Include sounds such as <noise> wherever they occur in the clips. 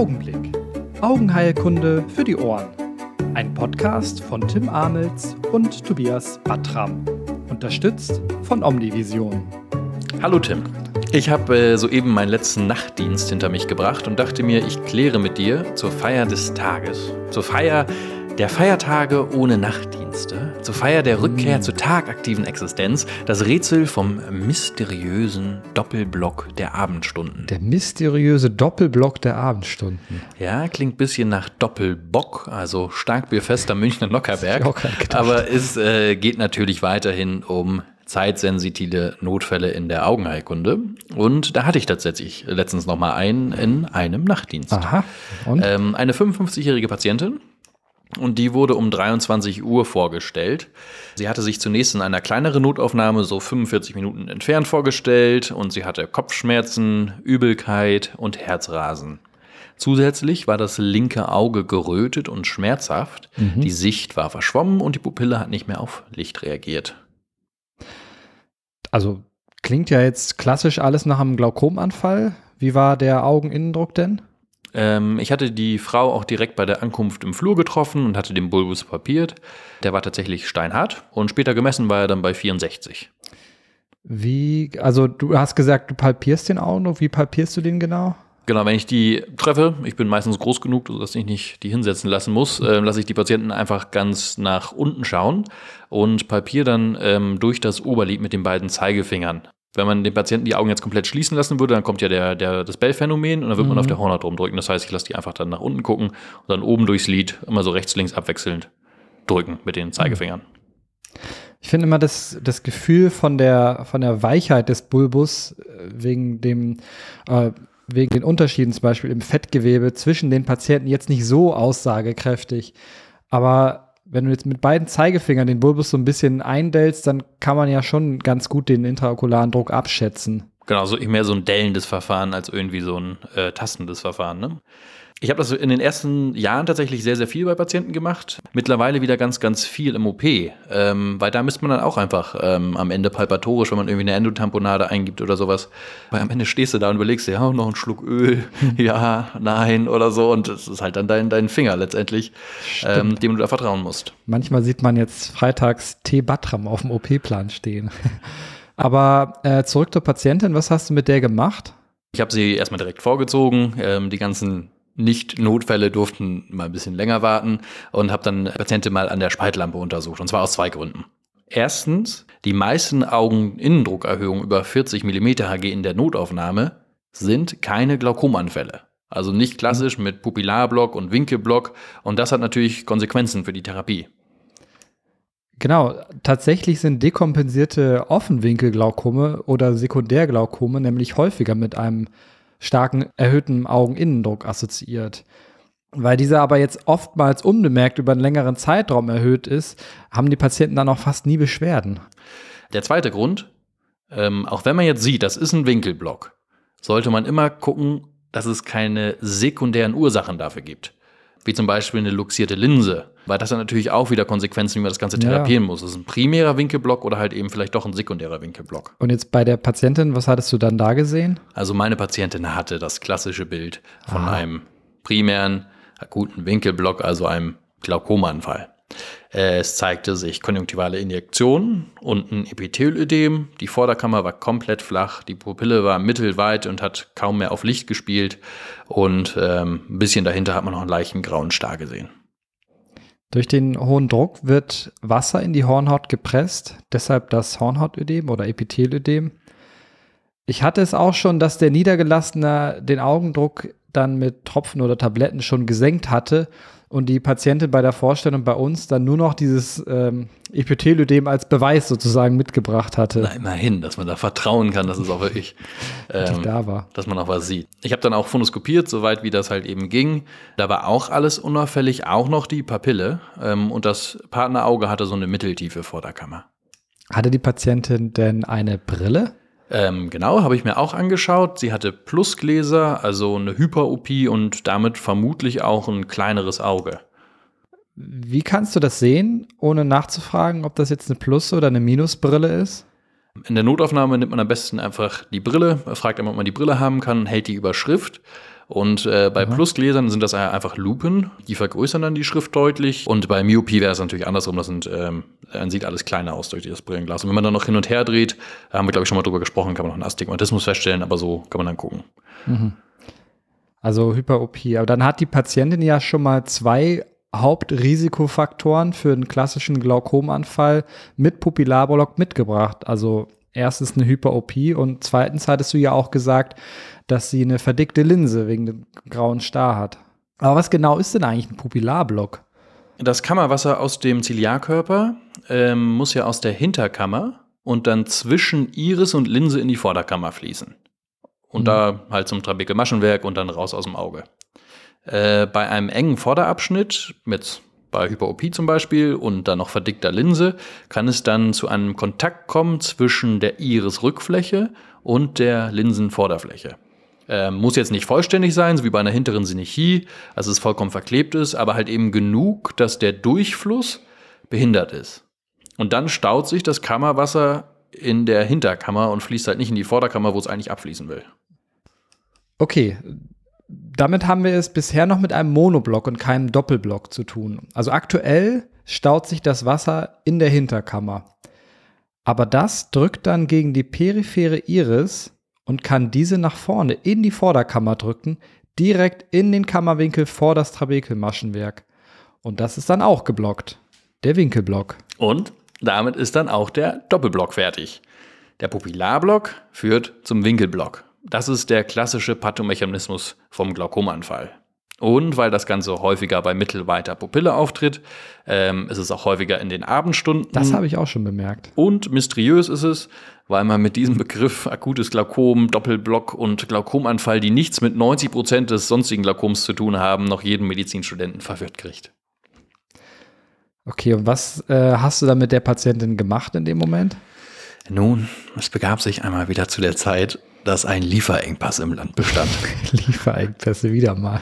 Augenblick. Augenheilkunde für die Ohren. Ein Podcast von Tim Amels und Tobias Battram. Unterstützt von Omnivision. Hallo Tim. Ich habe äh, soeben meinen letzten Nachtdienst hinter mich gebracht und dachte mir, ich kläre mit dir zur Feier des Tages, zur Feier der Feiertage ohne Nachtdienste, zur Feier der Rückkehr mm. Tagaktiven Existenz, das Rätsel vom mysteriösen Doppelblock der Abendstunden. Der mysteriöse Doppelblock der Abendstunden. Ja, klingt ein bisschen nach Doppelbock, also Starkbierfester Münchner Lockerberg. Aber es äh, geht natürlich weiterhin um zeitsensitive Notfälle in der Augenheilkunde. Und da hatte ich tatsächlich letztens noch mal einen in einem Nachtdienst. Aha. Und? Ähm, eine 55-jährige Patientin. Und die wurde um 23 Uhr vorgestellt. Sie hatte sich zunächst in einer kleineren Notaufnahme so 45 Minuten entfernt vorgestellt und sie hatte Kopfschmerzen, Übelkeit und Herzrasen. Zusätzlich war das linke Auge gerötet und schmerzhaft, mhm. die Sicht war verschwommen und die Pupille hat nicht mehr auf Licht reagiert also klingt ja jetzt klassisch alles nach einem Glaukomanfall. Wie war der Augeninnendruck denn? Ähm, ich hatte die Frau auch direkt bei der Ankunft im Flur getroffen und hatte den Bulbus papiert. Der war tatsächlich steinhart und später gemessen war er dann bei 64. Wie, also du hast gesagt, du palpierst den Augendruck. Wie palpierst du den genau? Genau, wenn ich die treffe, ich bin meistens groß genug, dass ich nicht die hinsetzen lassen muss, äh, lasse ich die Patienten einfach ganz nach unten schauen und palpiere dann ähm, durch das Oberlid mit den beiden Zeigefingern. Wenn man den Patienten die Augen jetzt komplett schließen lassen würde, dann kommt ja der, der, das Bell-Phänomen und dann wird mhm. man auf der Hornhaut rumdrücken. Das heißt, ich lasse die einfach dann nach unten gucken und dann oben durchs Lid immer so rechts, links abwechselnd drücken mit den Zeigefingern. Ich finde immer das, das Gefühl von der, von der Weichheit des Bulbus äh, wegen dem äh, wegen den Unterschieden zum Beispiel im Fettgewebe zwischen den Patienten jetzt nicht so aussagekräftig. Aber wenn du jetzt mit beiden Zeigefingern den Bulbus so ein bisschen eindellst, dann kann man ja schon ganz gut den intraokularen Druck abschätzen. Genau, so mehr so ein dellendes Verfahren als irgendwie so ein äh, tastendes Verfahren. Ne? Ich habe das in den ersten Jahren tatsächlich sehr, sehr viel bei Patienten gemacht. Mittlerweile wieder ganz, ganz viel im OP. Ähm, weil da misst man dann auch einfach ähm, am Ende palpatorisch, wenn man irgendwie eine Endotamponade eingibt oder sowas. Weil am Ende stehst du da und überlegst dir, ja, noch ein Schluck Öl, ja, nein oder so. Und das ist halt dann dein, dein Finger letztendlich, ähm, dem du da vertrauen musst. Manchmal sieht man jetzt freitags T-Batram auf dem OP-Plan stehen. <laughs> Aber äh, zurück zur Patientin, was hast du mit der gemacht? Ich habe sie erstmal direkt vorgezogen, ähm, die ganzen nicht-Notfälle durften mal ein bisschen länger warten und habe dann Patienten mal an der Spaltlampe untersucht. Und zwar aus zwei Gründen. Erstens, die meisten Augeninnendruckerhöhungen über 40 mm Hg in der Notaufnahme sind keine Glaukomanfälle. Also nicht klassisch mit Pupillarblock und Winkelblock. Und das hat natürlich Konsequenzen für die Therapie. Genau, tatsächlich sind dekompensierte Offenwinkelglaukome oder Sekundärglaukome nämlich häufiger mit einem starken erhöhten Augeninnendruck assoziiert. Weil dieser aber jetzt oftmals unbemerkt über einen längeren Zeitraum erhöht ist, haben die Patienten dann auch fast nie Beschwerden. Der zweite Grund, ähm, auch wenn man jetzt sieht, das ist ein Winkelblock, sollte man immer gucken, dass es keine sekundären Ursachen dafür gibt wie zum Beispiel eine luxierte Linse, weil das hat natürlich auch wieder Konsequenzen, wie man das Ganze therapieren ja. muss. Ist es ein primärer Winkelblock oder halt eben vielleicht doch ein sekundärer Winkelblock? Und jetzt bei der Patientin, was hattest du dann da gesehen? Also meine Patientin hatte das klassische Bild von ah. einem primären akuten Winkelblock, also einem Glaukomanfall. Äh, es zeigte sich konjunktivale Injektionen und ein Epithelödem. Die Vorderkammer war komplett flach, die Pupille war mittelweit und hat kaum mehr auf Licht gespielt. Und ähm, ein bisschen dahinter hat man noch einen leichten grauen Star gesehen. Durch den hohen Druck wird Wasser in die Hornhaut gepresst, deshalb das Hornhautödem oder Epithelödem. Ich hatte es auch schon, dass der Niedergelassene den Augendruck dann mit Tropfen oder Tabletten schon gesenkt hatte und die Patientin bei der Vorstellung bei uns dann nur noch dieses ähm, Epithelödem als Beweis sozusagen mitgebracht hatte. Na, immerhin, dass man da vertrauen kann, dass es auch wirklich <laughs> ähm, da war. Dass man auch was sieht. Ich habe dann auch phonoskopiert, soweit wie das halt eben ging. Da war auch alles unauffällig, auch noch die Papille. Ähm, und das Partnerauge hatte so eine Mitteltiefe vor der Kammer. Hatte die Patientin denn eine Brille? Ähm, genau, habe ich mir auch angeschaut. Sie hatte Plusgläser, also eine Hyper-OP und damit vermutlich auch ein kleineres Auge. Wie kannst du das sehen, ohne nachzufragen, ob das jetzt eine Plus- oder eine Minusbrille ist? In der Notaufnahme nimmt man am besten einfach die Brille, fragt einmal, ob man die Brille haben kann, hält die Überschrift Und äh, bei Aha. Plusgläsern sind das einfach Lupen, die vergrößern dann die Schrift deutlich. Und bei Myopie wäre es natürlich andersrum, das sind, ähm, dann sieht alles kleiner aus durch das Brillenglas. Und wenn man dann noch hin und her dreht, haben wir, glaube ich, schon mal drüber gesprochen, kann man noch einen Astigmatismus feststellen, aber so kann man dann gucken. Mhm. Also Hyperopie. Aber dann hat die Patientin ja schon mal zwei Hauptrisikofaktoren für einen klassischen Glaukomanfall mit Pupillarblock mitgebracht. Also erstens eine Hyperopie und zweitens hattest du ja auch gesagt, dass sie eine verdickte Linse wegen dem grauen Star hat. Aber was genau ist denn eigentlich ein Pupillarblock? Das Kammerwasser aus dem Ziliarkörper ähm, muss ja aus der Hinterkammer und dann zwischen Iris und Linse in die Vorderkammer fließen. Und Mhm. da halt zum Trabekelmaschenwerk und dann raus aus dem Auge. Äh, bei einem engen Vorderabschnitt, mit bei Hyperopie zum Beispiel und dann noch verdickter Linse, kann es dann zu einem Kontakt kommen zwischen der Iris-Rückfläche und der Linsenvorderfläche. Ähm, muss jetzt nicht vollständig sein, so wie bei einer hinteren Synechi, also es vollkommen verklebt ist, aber halt eben genug, dass der Durchfluss behindert ist. Und dann staut sich das Kammerwasser in der Hinterkammer und fließt halt nicht in die Vorderkammer, wo es eigentlich abfließen will. Okay, damit haben wir es bisher noch mit einem Monoblock und keinem Doppelblock zu tun. Also aktuell staut sich das Wasser in der Hinterkammer. Aber das drückt dann gegen die periphere Iris und kann diese nach vorne in die Vorderkammer drücken, direkt in den Kammerwinkel vor das Trabekelmaschenwerk. Und das ist dann auch geblockt. Der Winkelblock. Und damit ist dann auch der Doppelblock fertig. Der Pupillarblock führt zum Winkelblock. Das ist der klassische Pathomechanismus vom Glaukomanfall. Und weil das Ganze häufiger bei mittelweiter Pupille auftritt, ähm, ist es auch häufiger in den Abendstunden. Das habe ich auch schon bemerkt. Und mysteriös ist es, weil man mit diesem Begriff akutes Glaukom, Doppelblock und Glaukomanfall, die nichts mit 90 Prozent des sonstigen Glaukoms zu tun haben, noch jeden Medizinstudenten verwirrt kriegt. Okay, und was äh, hast du da mit der Patientin gemacht in dem Moment? Nun, es begab sich einmal wieder zu der Zeit, dass ein Lieferengpass im Land bestand. <laughs> Lieferengpässe wieder mal.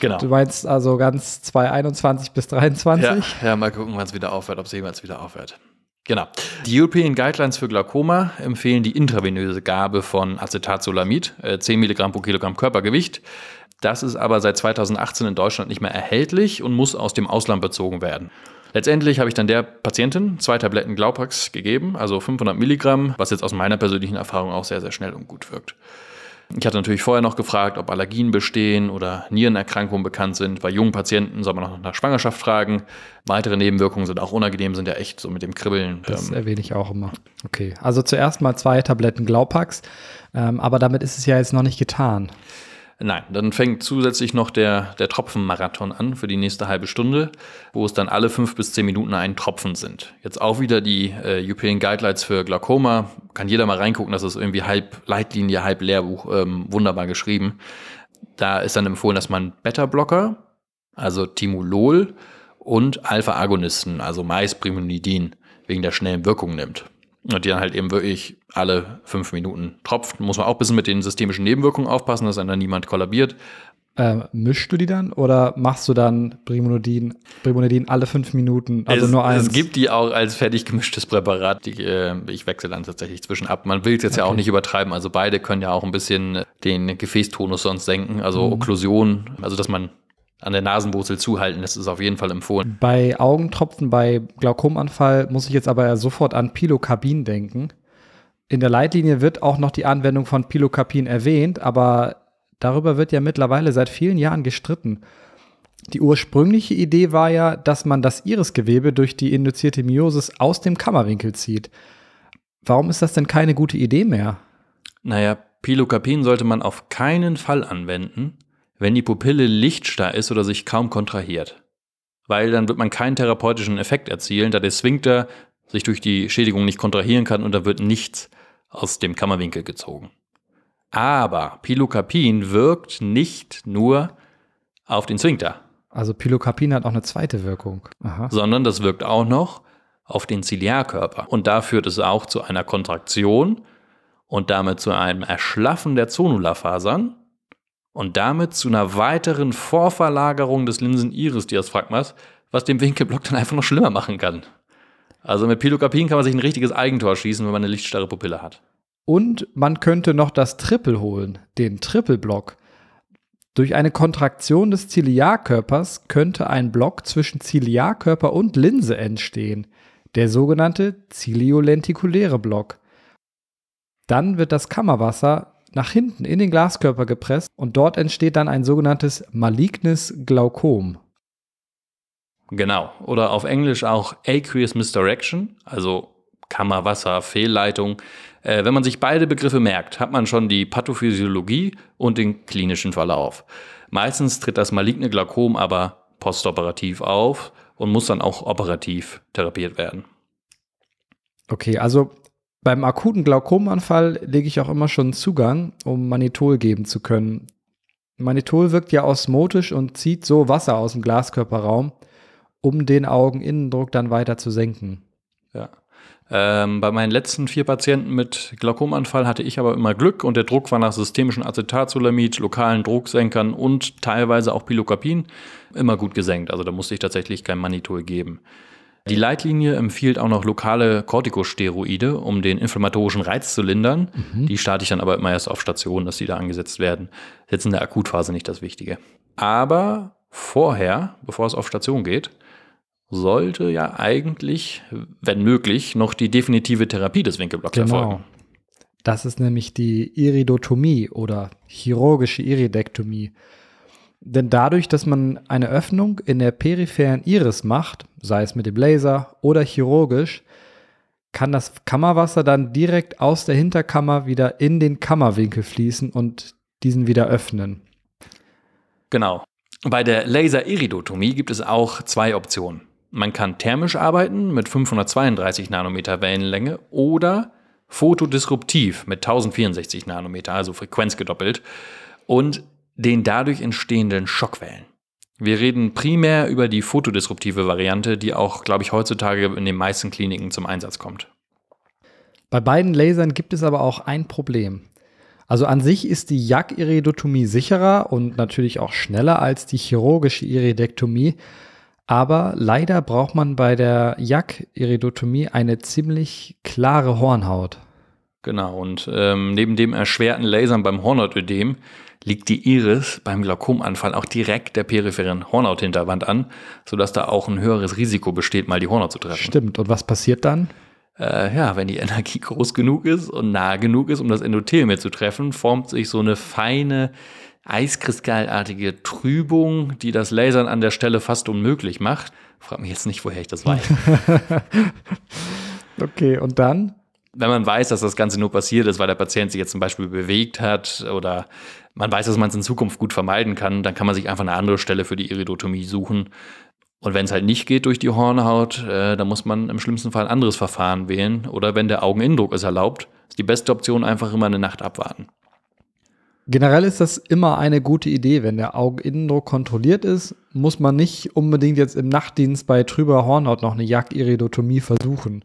Genau. Du meinst also ganz 2021 bis 2023? Ja, ja, mal gucken, wann es wieder aufhört, ob es jemals wieder aufhört. Genau. Die European Guidelines für Glaukoma empfehlen die intravenöse Gabe von Acetazolamid, äh, 10 Milligramm pro Kilogramm Körpergewicht. Das ist aber seit 2018 in Deutschland nicht mehr erhältlich und muss aus dem Ausland bezogen werden. Letztendlich habe ich dann der Patientin zwei Tabletten Glaupax gegeben, also 500 Milligramm, was jetzt aus meiner persönlichen Erfahrung auch sehr, sehr schnell und gut wirkt. Ich hatte natürlich vorher noch gefragt, ob Allergien bestehen oder Nierenerkrankungen bekannt sind. Bei jungen Patienten soll man noch nach Schwangerschaft fragen. Weitere Nebenwirkungen sind auch unangenehm, sind ja echt so mit dem Kribbeln. Das ähm, erwähne ich auch immer. Okay, also zuerst mal zwei Tabletten Glaupax, ähm, aber damit ist es ja jetzt noch nicht getan. Nein, dann fängt zusätzlich noch der, der Tropfenmarathon an für die nächste halbe Stunde, wo es dann alle fünf bis zehn Minuten ein Tropfen sind. Jetzt auch wieder die äh, European Guidelines für Glaukoma. Kann jeder mal reingucken, das ist irgendwie halb Leitlinie, halb Lehrbuch, ähm, wunderbar geschrieben. Da ist dann empfohlen, dass man Beta-Blocker, also Timolol und Alpha-Agonisten, also meist Primonidin, wegen der schnellen Wirkung nimmt. Und die dann halt eben wirklich alle fünf Minuten tropft. Muss man auch ein bisschen mit den systemischen Nebenwirkungen aufpassen, dass dann niemand kollabiert. Ähm, mischst du die dann oder machst du dann Brimonidin, Brimonidin alle fünf Minuten, also es, nur eins? Es gibt die auch als fertig gemischtes Präparat. Die, äh, ich wechsle dann tatsächlich zwischen ab. Man will es jetzt ja auch Okay. nicht übertreiben. Also beide können ja auch ein bisschen den Gefäßtonus sonst senken. Also Mhm. Okklusion, also dass man an der Nasenwurzel zuhalten, das ist auf jeden Fall empfohlen. Bei Augentropfen, bei Glaukomanfall muss ich jetzt aber sofort an Pilokabin denken. In der Leitlinie wird auch noch die Anwendung von Pilokabin erwähnt, aber darüber wird ja mittlerweile seit vielen Jahren gestritten. Die ursprüngliche Idee war ja, dass man das Irisgewebe durch die induzierte Myosis aus dem Kammerwinkel zieht. Warum ist das denn keine gute Idee mehr? Naja, Pilocarpin sollte man auf keinen Fall anwenden, wenn die Pupille lichtstarr ist oder sich kaum kontrahiert. Weil dann wird man keinen therapeutischen Effekt erzielen, da der Sphinkter sich durch die Schädigung nicht kontrahieren kann und da wird nichts aus dem Kammerwinkel gezogen. Aber Pilocarpin wirkt nicht nur auf den Sphinkter, Also Pilokapin hat auch eine zweite Wirkung. Aha. sondern das wirkt auch noch auf den Ziliarkörper. Und da führt es auch zu einer Kontraktion und damit zu einem Erschlaffen der Zonulafasern und damit zu einer weiteren Vorverlagerung des Linsen-Iris-Diaphragmas, was den Winkelblock dann einfach noch schlimmer machen kann. Also mit Pilocarpin kann man sich ein richtiges Eigentor schießen, wenn man eine lichtstarre Pupille hat. Und man könnte noch das Triple holen, den Triple-Block. Durch eine Kontraktion des Ziliarkörpers könnte ein Block zwischen Ziliarkörper und Linse entstehen, der sogenannte ziliolentikuläre Block. Dann wird das Kammerwasser nach hinten in den Glaskörper gepresst und dort entsteht dann ein sogenanntes malignes Glaukom. Genau. Oder auf Englisch auch Aqueous Misdirection, also Kammerwasser, Fehlleitung. Äh, wenn man sich beide Begriffe merkt, hat man schon die Pathophysiologie und den klinischen Verlauf. Meistens tritt das maligne Glaukom aber postoperativ auf und muss dann auch operativ therapiert werden. Okay, also beim akuten Glaukomanfall lege ich auch immer schon Zugang, um Manitol geben zu können. Manitol wirkt ja osmotisch und zieht so Wasser aus dem Glaskörperraum, um den Augeninnendruck dann weiter zu senken. Ja. Ähm, bei meinen letzten vier Patienten mit Glaukomanfall hatte ich aber immer Glück und der Druck war nach systemischen Acetazolamid, lokalen Drucksenkern und teilweise auch Pilocarpin immer gut gesenkt. Also da musste ich tatsächlich kein Manitol geben. Die Leitlinie empfiehlt auch noch lokale Corticosteroide, um den inflammatorischen Reiz zu lindern. Mhm. Die starte ich dann aber immer erst auf Station, dass die da angesetzt werden. Jetzt in der Akutphase nicht das Wichtige. Aber vorher, bevor es auf Station geht, sollte ja eigentlich, wenn möglich, noch die definitive Therapie des Winkelblocks genau. erfolgen. Das ist nämlich die Iridotomie oder chirurgische Iridektomie. Denn dadurch, dass man eine Öffnung in der peripheren Iris macht, sei es mit dem Laser oder chirurgisch, kann das Kammerwasser dann direkt aus der Hinterkammer wieder in den Kammerwinkel fließen und diesen wieder öffnen. Genau. Bei der Laser-Iridotomie gibt es auch zwei Optionen. Man kann thermisch arbeiten mit 532 Nanometer Wellenlänge oder fotodisruptiv mit 1064 Nanometer, also Frequenz gedoppelt. Und den dadurch entstehenden Schockwellen. Wir reden primär über die fotodisruptive Variante, die auch, glaube ich, heutzutage in den meisten Kliniken zum Einsatz kommt. Bei beiden Lasern gibt es aber auch ein Problem. Also an sich ist die JAK-Iridotomie sicherer und natürlich auch schneller als die chirurgische Iridektomie, aber leider braucht man bei der JAK-Iridotomie eine ziemlich klare Hornhaut. Genau, und ähm, neben dem erschwerten Lasern beim Hornhautödem liegt die Iris beim Glaukomanfall auch direkt der peripheren Hornhauthinterwand an, sodass da auch ein höheres Risiko besteht, mal die Hornhaut zu treffen. Stimmt. Und was passiert dann? Äh, ja, wenn die Energie groß genug ist und nah genug ist, um das Endothel mitzutreffen, formt sich so eine feine, eiskristallartige Trübung, die das Lasern an der Stelle fast unmöglich macht. Frag mich jetzt nicht, woher ich das weiß. <laughs> okay, und dann? Wenn man weiß, dass das Ganze nur passiert ist, weil der Patient sich jetzt zum Beispiel bewegt hat oder man weiß, dass man es in Zukunft gut vermeiden kann, dann kann man sich einfach eine andere Stelle für die Iridotomie suchen. Und wenn es halt nicht geht durch die Hornhaut, äh, dann muss man im schlimmsten Fall ein anderes Verfahren wählen. Oder wenn der Augeninnendruck es erlaubt, ist die beste Option einfach immer eine Nacht abwarten. Generell ist das immer eine gute Idee. Wenn der Augeninnendruck kontrolliert ist, muss man nicht unbedingt jetzt im Nachtdienst bei trüber Hornhaut noch eine Jagdiridotomie versuchen.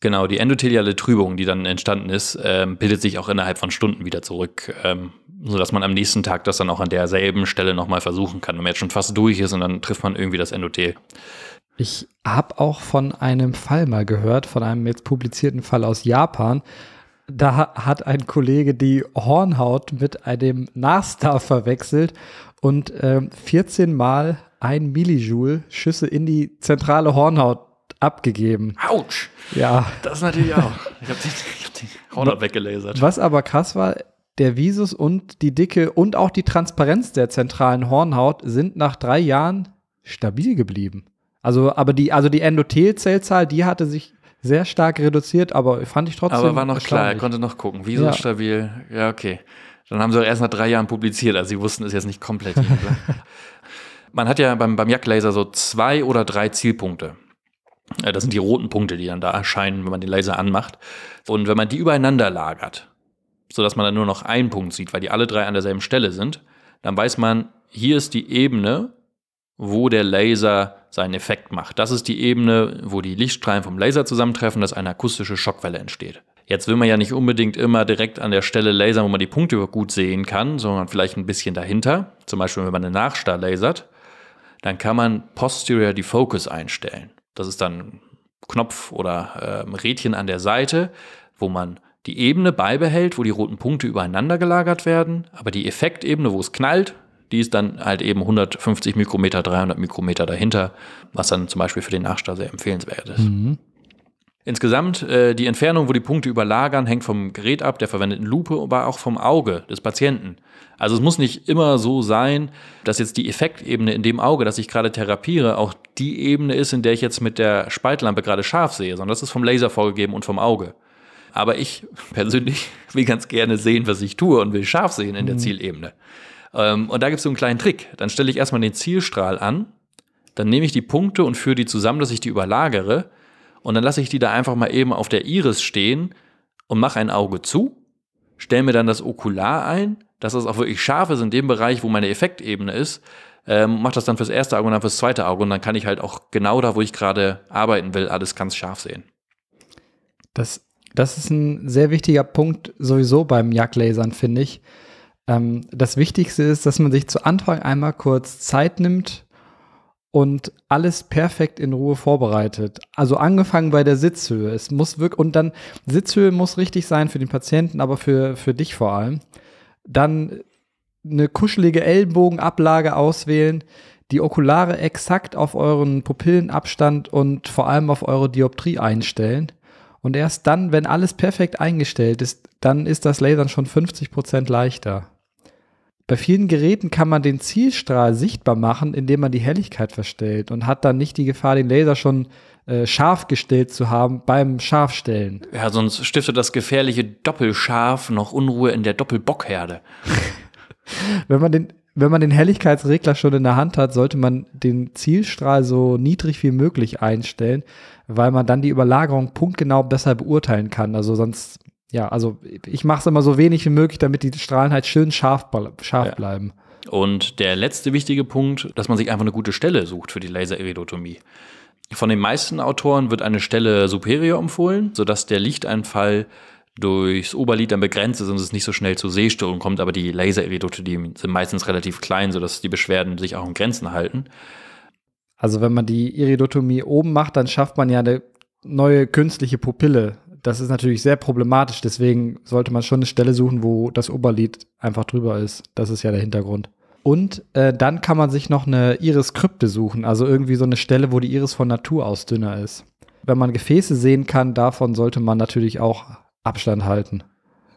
Genau, die endotheliale Trübung, die dann entstanden ist, ähm, bildet sich auch innerhalb von Stunden wieder zurück, ähm, sodass man am nächsten Tag das dann auch an derselben Stelle nochmal versuchen kann. Wenn man jetzt schon fast durch ist und dann trifft man irgendwie das Endothel. Ich habe auch von einem Fall mal gehört, von einem jetzt publizierten Fall aus Japan. Da hat ein Kollege die Hornhaut mit einem Nastar verwechselt und äh, 14 Mal ein Millijoule Schüsse in die zentrale Hornhaut abgegeben. Autsch! Ja. Das ist natürlich auch. Ich habe den, hab den Hornhaut weggelasert. Was aber krass war, der Visus und die Dicke und auch die Transparenz der zentralen Hornhaut sind nach drei Jahren stabil geblieben. Also, aber die, also die Endothelzellzahl, die hatte sich sehr stark reduziert, aber fand ich trotzdem. Aber war noch klar, er konnte noch gucken. Visus ja. stabil, ja, okay. Dann haben sie auch erst nach drei Jahren publiziert, also sie wussten es jetzt nicht komplett. <laughs> Man hat ja beim, beim Jagdlaser so zwei oder drei Zielpunkte. Äh, das sind die roten Punkte, die dann da erscheinen, wenn man den Laser anmacht. Und wenn man die übereinander lagert, sodass man dann nur noch einen Punkt sieht, weil die alle drei an derselben Stelle sind, dann weiß man, hier ist die Ebene, wo der Laser seinen Effekt macht. Das ist die Ebene, wo die Lichtstrahlen vom Laser zusammentreffen, dass eine akustische Schockwelle entsteht. Jetzt will man ja nicht unbedingt immer direkt an der Stelle lasern, wo man die Punkte gut sehen kann, sondern vielleicht ein bisschen dahinter. Zum Beispiel, wenn man eine Nachstar lasert, dann kann man Posterior Defocus einstellen. Das ist dann Knopf oder äh, Rädchen an der Seite, wo man die Ebene beibehält, wo die roten Punkte übereinander gelagert werden, aber die Effektebene, wo es knallt, Die ist dann halt eben 150 Mikrometer, 300 Mikrometer dahinter, was dann zum Beispiel für den Nachstar sehr empfehlenswert ist. Mhm. Insgesamt, äh, die Entfernung, wo die Punkte überlagern, hängt vom Gerät ab, der verwendeten Lupe, aber auch vom Auge des Patienten. Also es muss nicht immer so sein, dass jetzt die Effektebene in dem Auge, das ich gerade therapiere, auch die Ebene ist, in der ich jetzt mit der Spaltlampe gerade scharf sehe, sondern das ist vom Laser vorgegeben und vom Auge. Aber ich <laughs> persönlich will ganz gerne sehen, was ich tue und will scharf sehen in der mhm. Zielebene. Ähm, und da gibt es so einen kleinen Trick. Dann stelle ich erstmal den Zielstrahl an, dann nehme ich die Punkte und führe die zusammen, dass ich die überlagere und dann lasse ich die da einfach mal eben auf der Iris stehen und mache ein Auge zu, stelle mir dann das Okular ein, dass es auch wirklich scharf ist in dem Bereich, wo meine Effektebene ist, ähm, mache das dann fürs erste Auge und dann fürs zweite Auge und dann kann ich halt auch genau da, wo ich gerade arbeiten will, alles ganz scharf sehen. Das, das ist ein sehr wichtiger Punkt sowieso beim Jagdlasern, finde ich. Ähm, das Wichtigste ist, dass man sich zu Anfang einmal kurz Zeit nimmt, und alles perfekt in Ruhe vorbereitet. Also angefangen bei der Sitzhöhe. Es muss wirklich, und dann Sitzhöhe muss richtig sein für den Patienten, aber für, für dich vor allem. Dann eine kuschelige Ellenbogenablage auswählen, die Okulare exakt auf euren Pupillenabstand und vor allem auf eure Dioptrie einstellen. Und erst dann, wenn alles perfekt eingestellt ist, dann ist das Lasern schon 50 Prozent leichter. Bei vielen Geräten kann man den Zielstrahl sichtbar machen, indem man die Helligkeit verstellt und hat dann nicht die Gefahr, den Laser schon äh, scharf gestellt zu haben beim Scharfstellen. Ja, sonst stiftet das gefährliche Doppelscharf noch Unruhe in der Doppelbockherde. <laughs> wenn man den wenn man den Helligkeitsregler schon in der Hand hat, sollte man den Zielstrahl so niedrig wie möglich einstellen, weil man dann die Überlagerung punktgenau besser beurteilen kann. Also sonst ja, also ich mache es immer so wenig wie möglich, damit die Strahlen halt schön scharf, scharf ja. bleiben. Und der letzte wichtige Punkt, dass man sich einfach eine gute Stelle sucht für die Laseriridotomie. Von den meisten Autoren wird eine Stelle superior empfohlen, sodass der Lichteinfall durchs Oberlid dann begrenzt ist und es nicht so schnell zu Sehstörungen kommt, aber die Laseriridotomie sind meistens relativ klein, sodass die Beschwerden sich auch in Grenzen halten. Also wenn man die Iridotomie oben macht, dann schafft man ja eine neue künstliche Pupille das ist natürlich sehr problematisch. Deswegen sollte man schon eine Stelle suchen, wo das Oberlid einfach drüber ist. Das ist ja der Hintergrund. Und äh, dann kann man sich noch eine Iris-Krypte suchen, also irgendwie so eine Stelle, wo die Iris von Natur aus dünner ist. Wenn man Gefäße sehen kann, davon sollte man natürlich auch Abstand halten.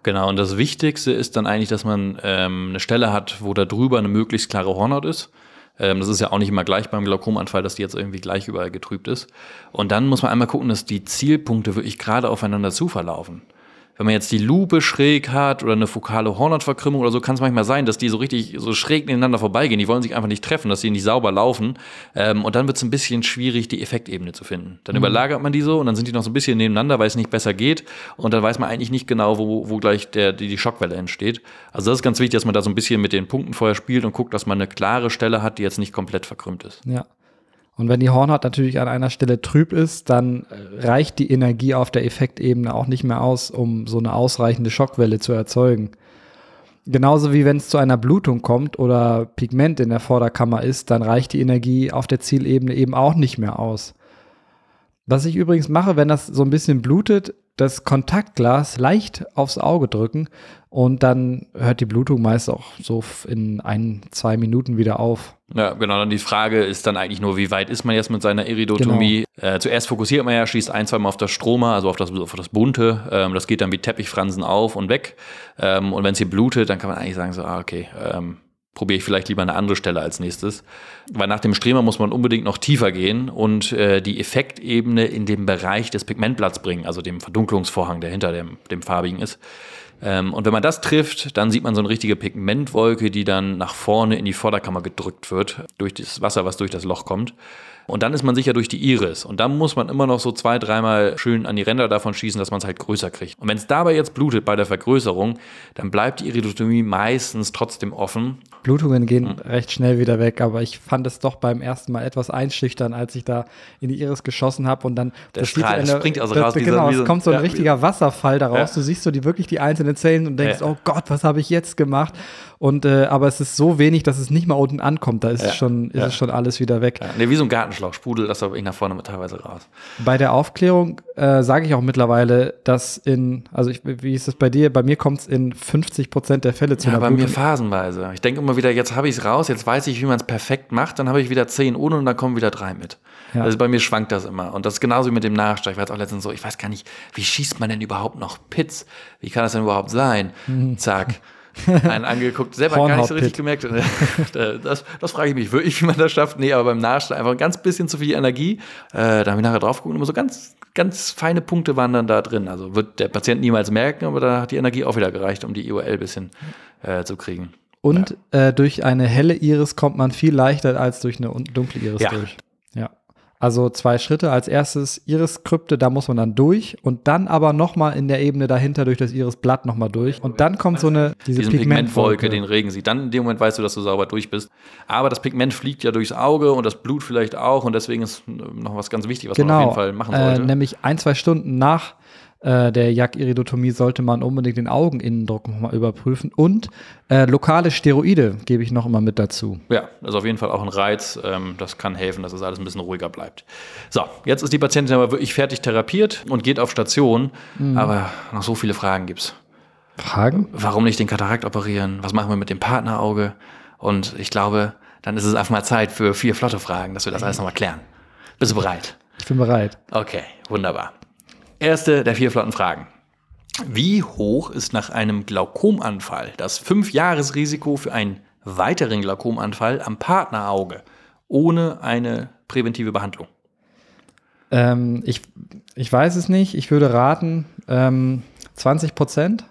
Genau, und das Wichtigste ist dann eigentlich, dass man ähm, eine Stelle hat, wo da drüber eine möglichst klare Hornhaut ist. Ähm, das ist ja auch nicht immer gleich beim Glaukomanfall, dass die jetzt irgendwie gleich überall getrübt ist. Und dann muss man einmal gucken, dass die Zielpunkte wirklich gerade aufeinander zuverlaufen wenn man jetzt die Lupe schräg hat oder eine fokale Hornhautverkrümmung oder so, kann es manchmal sein, dass die so richtig so schräg ineinander vorbeigehen. Die wollen sich einfach nicht treffen, dass sie nicht sauber laufen. Ähm, und dann wird es ein bisschen schwierig, die Effektebene zu finden. Dann mhm. überlagert man die so und dann sind die noch so ein bisschen nebeneinander, weil es nicht besser geht. Und dann weiß man eigentlich nicht genau, wo, wo gleich der, die, die Schockwelle entsteht. Also das ist ganz wichtig, dass man da so ein bisschen mit den Punkten vorher spielt und guckt, dass man eine klare Stelle hat, die jetzt nicht komplett verkrümmt ist. Ja. Und wenn die Hornhaut natürlich an einer Stelle trüb ist, dann reicht die Energie auf der Effektebene auch nicht mehr aus, um so eine ausreichende Schockwelle zu erzeugen. Genauso wie wenn es zu einer Blutung kommt oder Pigment in der Vorderkammer ist, dann reicht die Energie auf der Zielebene eben auch nicht mehr aus. Was ich übrigens mache, wenn das so ein bisschen blutet, das Kontaktglas leicht aufs Auge drücken und dann hört die Blutung meist auch so in ein, zwei Minuten wieder auf. Ja, genau. Dann die Frage ist dann eigentlich nur, wie weit ist man jetzt mit seiner Iridotomie? Genau. Äh, zuerst fokussiert man ja, schließt ein, zwei Mal auf das Stroma, also auf das, auf das Bunte. Ähm, das geht dann wie Teppichfransen auf und weg. Ähm, und wenn es hier blutet, dann kann man eigentlich sagen, so, ah, okay, ähm, probiere ich vielleicht lieber eine andere Stelle als nächstes. Weil nach dem Strema muss man unbedingt noch tiefer gehen und äh, die Effektebene in den Bereich des Pigmentblatts bringen, also dem Verdunklungsvorhang, der hinter dem, dem farbigen ist. Ähm, und wenn man das trifft, dann sieht man so eine richtige Pigmentwolke, die dann nach vorne in die Vorderkammer gedrückt wird, durch das Wasser, was durch das Loch kommt. Und dann ist man sicher durch die Iris. Und dann muss man immer noch so zwei, dreimal schön an die Ränder davon schießen, dass man es halt größer kriegt. Und wenn es dabei jetzt blutet bei der Vergrößerung, dann bleibt die Iridotomie meistens trotzdem offen. Blutungen gehen mhm. recht schnell wieder weg, aber ich fand es doch beim ersten Mal etwas einschüchtern, als ich da in die Iris geschossen habe und dann der das Strahl eine, springt also das, raus. Genau, es kommt so ein ja, richtiger Wasserfall daraus. Ja. Du siehst so die wirklich die einzelnen Zellen und denkst, ja. oh Gott, was habe ich jetzt gemacht? Und äh, aber es ist so wenig, dass es nicht mal unten ankommt. Da ist Ja, es schon, ist ja. es schon alles wieder weg. Ja, nee, wie so ein Gartenschlauch sprudelt das aber ich nach vorne mit teilweise raus. Bei der Aufklärung äh, sage ich auch mittlerweile, dass in, also ich, wie ist das bei dir? Bei mir kommt es in 50 Prozent der Fälle zu Ja, einer bei mir phasenweise. Ich denke immer wieder, jetzt habe ich es raus, jetzt weiß ich, wie man es perfekt macht, dann habe ich wieder zehn ohne und dann kommen wieder drei mit. Ja. Also bei mir schwankt das immer. Und das ist genauso wie mit dem Nachstau. Ich war jetzt auch letztens so, ich weiß gar nicht, wie schießt man denn überhaupt noch Pits? Wie kann das denn überhaupt sein? Zack. <laughs> Einen angeguckt, selber gar nicht so richtig gemerkt. <laughs> Das, das frage ich mich wirklich, wie man das schafft. Nee, aber beim Nachstau einfach ein ganz bisschen zu viel Energie. Äh, da habe ich nachher drauf geguckt, immer so ganz, ganz feine Punkte waren dann da drin. Also wird der Patient niemals merken, aber da hat die Energie auch wieder gereicht, um die IOL ein bisschen äh, zu kriegen. Und äh, durch eine helle Iris kommt man viel leichter als durch eine un- dunkle Iris Ja. durch. Also zwei Schritte. Als erstes Iris-Krypte, da muss man dann durch und dann aber nochmal in der Ebene dahinter durch das Irisblatt nochmal durch. Und dann kommt so eine, diese Pigmentwolke, Pigmentwolke. den Regen sieht. Dann in dem Moment weißt du, dass du sauber durch bist. Aber das Pigment fliegt ja durchs Auge und das Blut vielleicht auch. Und deswegen ist äh, noch was ganz wichtig, was man auf genau. jeden Fall machen Äh, sollte. nämlich ein, zwei Stunden nach äh, der Jagdiridotomie sollte man unbedingt den Augeninnendruck nochmal überprüfen. Und äh, lokale Steroide gebe ich noch immer mit dazu. Ja, das ist auf jeden Fall auch ein Reiz. Ähm, das kann helfen, dass das alles ein bisschen ruhiger bleibt. So, jetzt ist die Patientin aber wirklich fertig therapiert und geht auf Station. Mhm. Aber noch so viele Fragen gibt's. Fragen? Warum nicht den Katarakt operieren? Was machen wir mit dem Partnerauge? Und ich glaube, dann ist es einfach mal Zeit für vier flotte Fragen, dass wir das alles nochmal klären. Bist du bereit? Ich bin bereit. Okay, wunderbar. Erste der vier flotten Fragen. Wie hoch ist nach einem Glaukomanfall das Fünf-Jahres-Risiko für einen weiteren Glaukomanfall am Partnerauge ohne eine präventive Behandlung? Ähm, ich, ich weiß es nicht. Ich würde raten, ähm, 20 Prozent?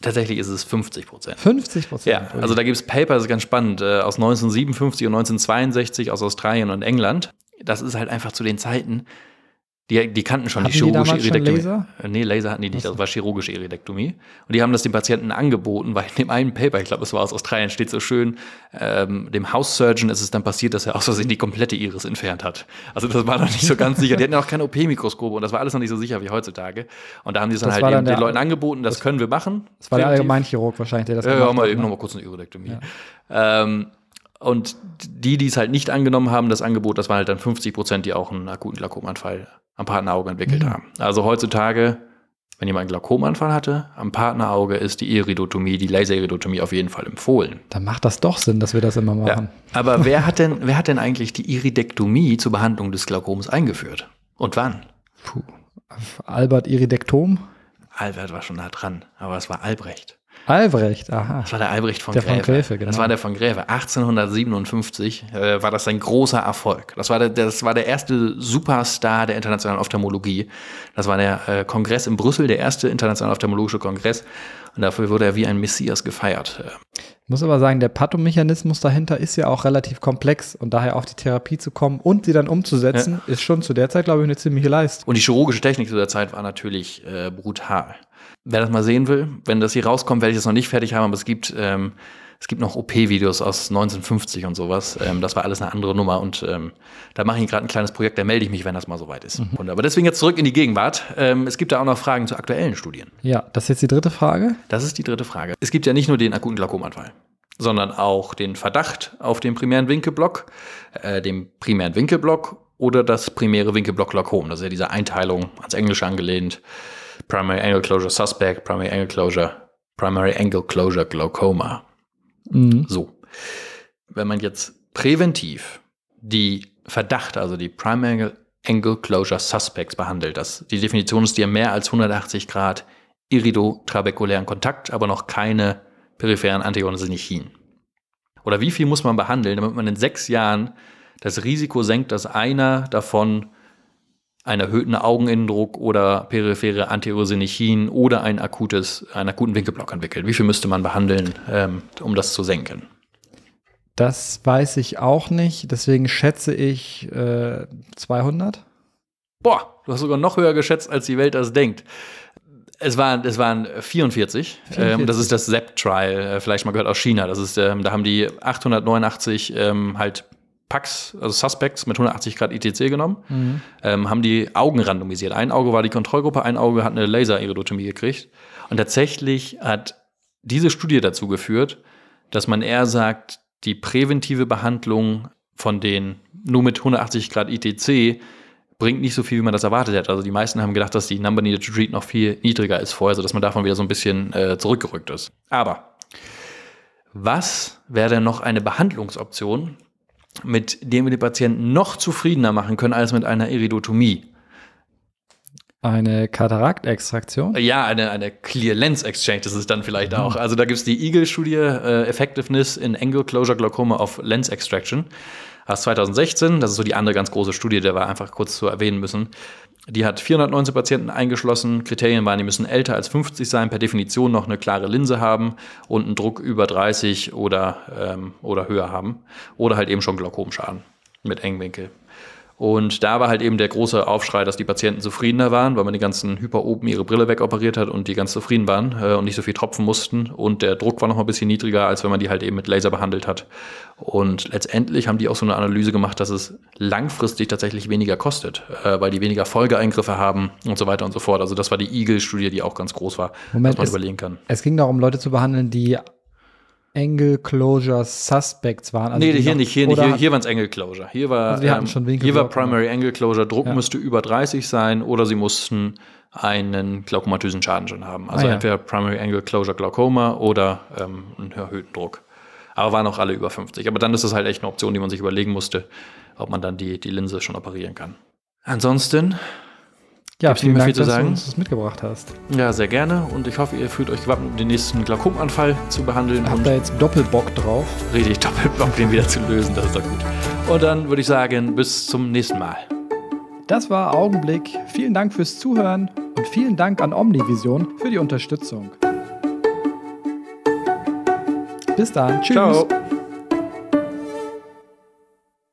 Tatsächlich ist es 50 Prozent. 50 Prozent. Ja, also da gibt es Paper, das ist ganz spannend, äh, aus 1957 und 1962 aus Australien und England. Das ist halt einfach zu den Zeiten, die, die kannten schon Hatten die die chirurgische schon Iridektomie. Laser? Äh, Nee, Laser hatten die nicht, das war chirurgische Iridektomie. Und die haben das den Patienten angeboten, weil in dem einen Paper, ich glaube, es war aus Australien, steht so schön, ähm, dem House Surgeon ist es dann passiert, dass er aus Versehen die komplette Iris entfernt hat. Also das war noch nicht so ganz sicher. Die hatten ja auch keine OP-Mikroskope und das war alles noch nicht so sicher wie heutzutage. Und da haben die es dann Das halt eben der- den Leuten angeboten, das, können wir machen. Das war der. Allgemeinchirurg wahrscheinlich, der das Ja, ja, gemacht mal hat, eben ne? noch mal kurz eine Iridektomie. Ähm, und die, die es halt nicht angenommen haben, das Angebot, das waren halt dann 50 Prozent, die auch einen akuten Glaukomanfall am Partnerauge entwickelt Mhm. haben. Also heutzutage, wenn jemand einen Glaukomanfall hatte, am Partnerauge ist die Iridotomie, die Laseriridotomie auf jeden Fall empfohlen. Dann macht das doch Sinn, dass wir das immer Ja. machen. Aber <laughs> wer hat denn, wer hat denn eigentlich die Iridektomie zur Behandlung des Glaukoms eingeführt? Und wann? Puh. Albert Iridektom? Albert war schon nah dran, aber es war Albrecht. Albrecht, aha. Das war der Albrecht von Der von Gräfe. Gräfe, genau. Das war der von Gräfe. 1857 äh, war das sein großer Erfolg. Das war der, das war der erste Superstar der internationalen Ophthalmologie. Das war der äh, Kongress in Brüssel, der erste internationale ophthalmologische Kongress. Und dafür wurde er wie ein Messias gefeiert. Ich muss aber sagen, der Pathomechanismus dahinter ist ja auch relativ komplex und daher auf die Therapie zu kommen und sie dann umzusetzen, ist schon zu der Zeit, glaube ich, eine ziemliche Leistung. Und die chirurgische Technik zu der Zeit war natürlich äh, brutal. Wer das mal sehen will, wenn das hier rauskommt, werde ich das noch nicht fertig haben, aber es gibt, ähm, es gibt noch OP-Videos aus 1950 und sowas. Ähm, das war alles eine andere Nummer und ähm, da mache ich gerade ein kleines Projekt, da melde ich mich, wenn das mal soweit ist. Und, aber deswegen jetzt zurück in die Gegenwart. Ähm, es gibt da auch noch Fragen zu aktuellen Studien. Ja, das ist jetzt die dritte Frage. Das ist die dritte Frage. Es gibt ja nicht nur den akuten Glaukomanfall, sondern auch den Verdacht auf den primären Winkelblock, äh, den primären Winkelblock oder das primäre Winkelblock-Glaukom. Das ist ja diese Einteilung ans Englische angelehnt. Primary Angle Closure Suspect, Primary Angle Closure, Primary Angle Closure Glaucoma. Mhm. So. Wenn man jetzt präventiv die Verdacht, also die Primary Angle Closure Suspects behandelt, das, die Definition ist, die haben mehr als 180 Grad iridotrabekulären Kontakt, aber noch keine peripheren Antigonosinichin. Oder wie viel muss man behandeln, damit man in sechs Jahren das Risiko senkt, dass einer davon einen erhöhten Augeninnendruck oder periphere Antirosinechin oder ein akutes, einen akuten Winkelblock entwickelt. Wie viel müsste man behandeln, ähm, um das zu senken? Das weiß ich auch nicht, deswegen schätze ich äh, 200. Boah, du hast sogar noch höher geschätzt, als die Welt das denkt. Es waren, es waren 44. 44. Ähm, das ist das ZEP-Trial, äh, vielleicht mal gehört aus China. Das ist, ähm, da haben die 889 ähm, halt Pax, also Suspects mit 180 Grad ITC genommen, ähm, haben die Augen randomisiert. Ein Auge war die Kontrollgruppe, ein Auge hat eine Laser-Iridotomie gekriegt. Und tatsächlich hat diese Studie dazu geführt, dass man eher sagt, die präventive Behandlung von den nur mit 180 Grad ITC bringt nicht so viel, wie man das erwartet hätte. Also die meisten haben gedacht, dass die Number Needed to Treat noch viel niedriger ist vorher, sodass man davon wieder so ein bisschen äh, zurückgerückt ist. Aber was wäre denn noch eine Behandlungsoption, mit dem wir die Patienten noch zufriedener machen können als mit einer Iridotomie? Eine Kataraktextraktion? Ja, eine, eine Clear Lens Exchange, das ist dann vielleicht auch. Also da gibt es die Eagle-Studie äh, Effectiveness in Angle Closure Glaucoma of Lens Extraction aus 2016. Das ist so die andere ganz große Studie, der wir einfach kurz zu erwähnen müssen. Die hat 419 Patienten eingeschlossen. Kriterien waren, die müssen älter als 50 sein, per Definition noch eine klare Linse haben und einen Druck über 30 oder, ähm, oder höher haben. Oder halt eben schon Glaukomschaden mit Engwinkel. Und da war halt eben der große Aufschrei, dass die Patienten zufriedener waren, weil man die ganzen Hyperopen ihre Brille wegoperiert hat und die ganz zufrieden waren äh, und nicht so viel tropfen mussten. Und der Druck war noch mal ein bisschen niedriger, als wenn man die halt eben mit Laser behandelt hat. Und letztendlich haben die auch so eine Analyse gemacht, dass es langfristig tatsächlich weniger kostet, äh, weil die weniger Folgeeingriffe haben und so weiter und so fort. Also das war die Eagle-Studie, die auch ganz groß war, Moment, was man es, überlegen kann. Es ging darum, Leute zu behandeln, die Angle Closure Suspects waren. Also nee, hier noch, nicht, hier nicht. Hier, hier waren es Angle Closure. Hier war, also wir hatten schon hier war Primary Angle Closure. Druck Ja. müsste über 30 sein oder sie mussten einen glaukomatösen Schaden schon haben. Also Ah, ja. entweder Primary Angle Closure Glaucoma oder ähm, einen erhöhten Druck. Aber waren auch alle über 50. Aber dann ist das halt echt eine Option, die man sich überlegen musste, ob man dann die, die Linse schon operieren kann. Ansonsten, Ja, Gibt's vielen Dank, dass du uns das mitgebracht hast. ja, sehr gerne. Und ich hoffe, ihr fühlt euch gewappnet, um den nächsten Glaukomanfall zu behandeln. Habt ihr jetzt Doppelbock drauf? richtig <laughs> Doppelblock den wieder zu lösen. Das ist doch gut. Und dann würde ich sagen, bis zum nächsten Mal. Das war Augenblick. Vielen Dank fürs Zuhören und vielen Dank an Omnivision für die Unterstützung. Bis dann. Tschüss. Ciao.